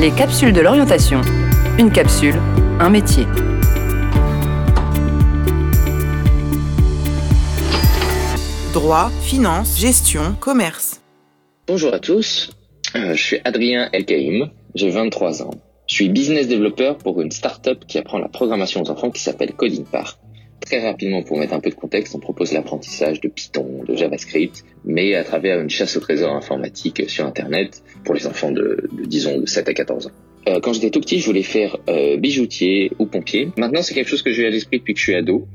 Les capsules de l'orientation. Une capsule, un métier. Droit, finance, gestion, commerce. Bonjour à tous, euh, je suis Adrien Elkaïm, j'ai 23 ans. Je suis business développeur pour une start-up qui apprend la programmation aux enfants qui s'appelle Coding Park. Très rapidement, pour mettre un peu de contexte, on propose l'apprentissage de Python, de JavaScript, mais à travers une chasse au trésor informatique sur Internet pour les enfants de, disons, de 7 à 14 ans. Euh, quand j'étais tout petit, je voulais faire euh, bijoutier ou pompier. Maintenant, c'est quelque chose que j'ai à l'esprit depuis que je suis ado,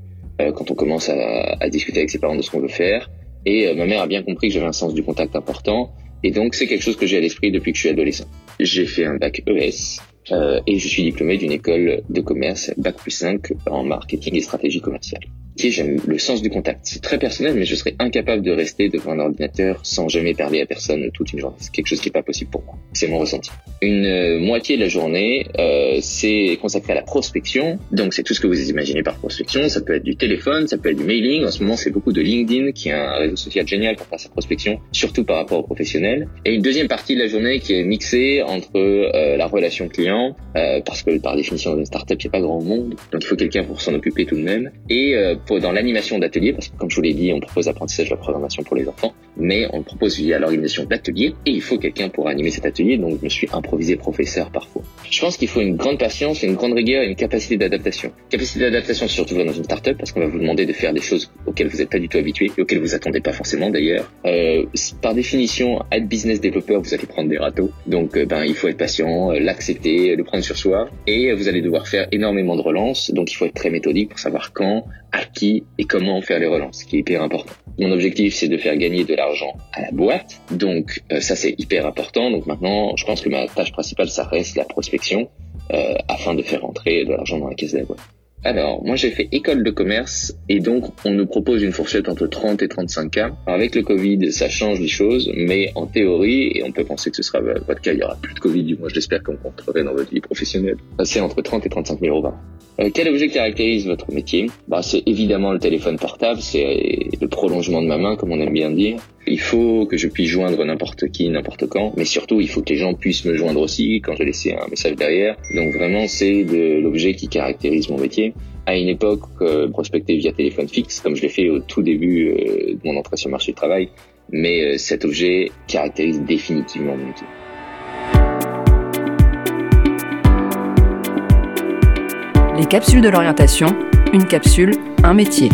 euh, quand on commence à, à, discuter avec ses parents de ce qu'on veut faire. Et ma mère a bien compris que j'avais un sens du contact important. Et donc, c'est quelque chose que j'ai à l'esprit depuis que je suis adolescent. J'ai fait un bac ES, euh, et je suis diplômé d'une école de commerce Bac plus 5 en marketing et stratégie commerciale j'aime le sens du contact. C'est très personnel, mais je serais incapable de rester devant un ordinateur sans jamais parler à personne toute une journée. C'est quelque chose qui n'est pas possible pour moi. C'est mon ressenti. Une euh, moitié de la journée, euh, c'est consacré à la prospection. Donc c'est tout ce que vous imaginez par prospection. Ça peut être du téléphone, ça peut être du mailing. En ce moment, c'est beaucoup de LinkedIn, qui est un réseau social génial pour faire sa prospection, surtout par rapport aux professionnels. Et une deuxième partie de la journée qui est mixée entre euh, la relation client, euh, parce que par définition dans une startup, il n'y a pas grand monde, donc il faut quelqu'un pour s'en occuper tout de même, et euh, dans l'animation d'ateliers, parce que comme je vous l'ai dit, on propose l'apprentissage de la programmation pour les enfants, mais on le propose via l'organisation d'ateliers, et il faut quelqu'un pour animer cet atelier, donc je me suis improvisé professeur parfois. Je pense qu'il faut une grande patience, une grande rigueur et une capacité d'adaptation. Capacité d'adaptation surtout dans une startup, parce qu'on va vous demander de faire des choses auxquelles vous n'êtes pas du tout habitué, et auxquelles vous attendez pas forcément d'ailleurs. Euh, par définition, être business développeur, vous allez prendre des râteaux, donc euh, ben il faut être patient, euh, l'accepter, le prendre sur soi, et vous allez devoir faire énormément de relances, donc il faut être très méthodique pour savoir quand, qui et comment faire les relances, ce qui est hyper important. Mon objectif, c'est de faire gagner de l'argent à la boîte. Donc euh, ça, c'est hyper important. Donc maintenant, je pense que ma tâche principale, ça reste la prospection euh, afin de faire rentrer de l'argent dans la caisse de la boîte. Alors, moi j'ai fait école de commerce et donc on nous propose une fourchette entre 30 et 35 cas. avec le Covid, ça change les choses, mais en théorie, et on peut penser que ce sera votre cas, il y aura plus de Covid, du moins je l'espère qu'on rentrerait dans votre vie professionnelle, c'est entre 30 et 35 000 euros. Euh, quel objet caractérise votre métier? Bah, C'est évidemment le téléphone portable, c'est le prolongement de ma main, comme on aime bien dire. Il faut que je puisse joindre n'importe qui, n'importe quand, mais surtout il faut que les gens puissent me joindre aussi quand je laisse un message derrière. Donc vraiment, c'est de l'objet qui caractérise mon métier. À une époque, euh, prospecter via téléphone fixe, comme je l'ai fait au tout début euh, de mon entrée sur le marché du travail, mais euh, cet objet caractérise définitivement mon métier. Les capsules de l'orientation, une capsule, un métier.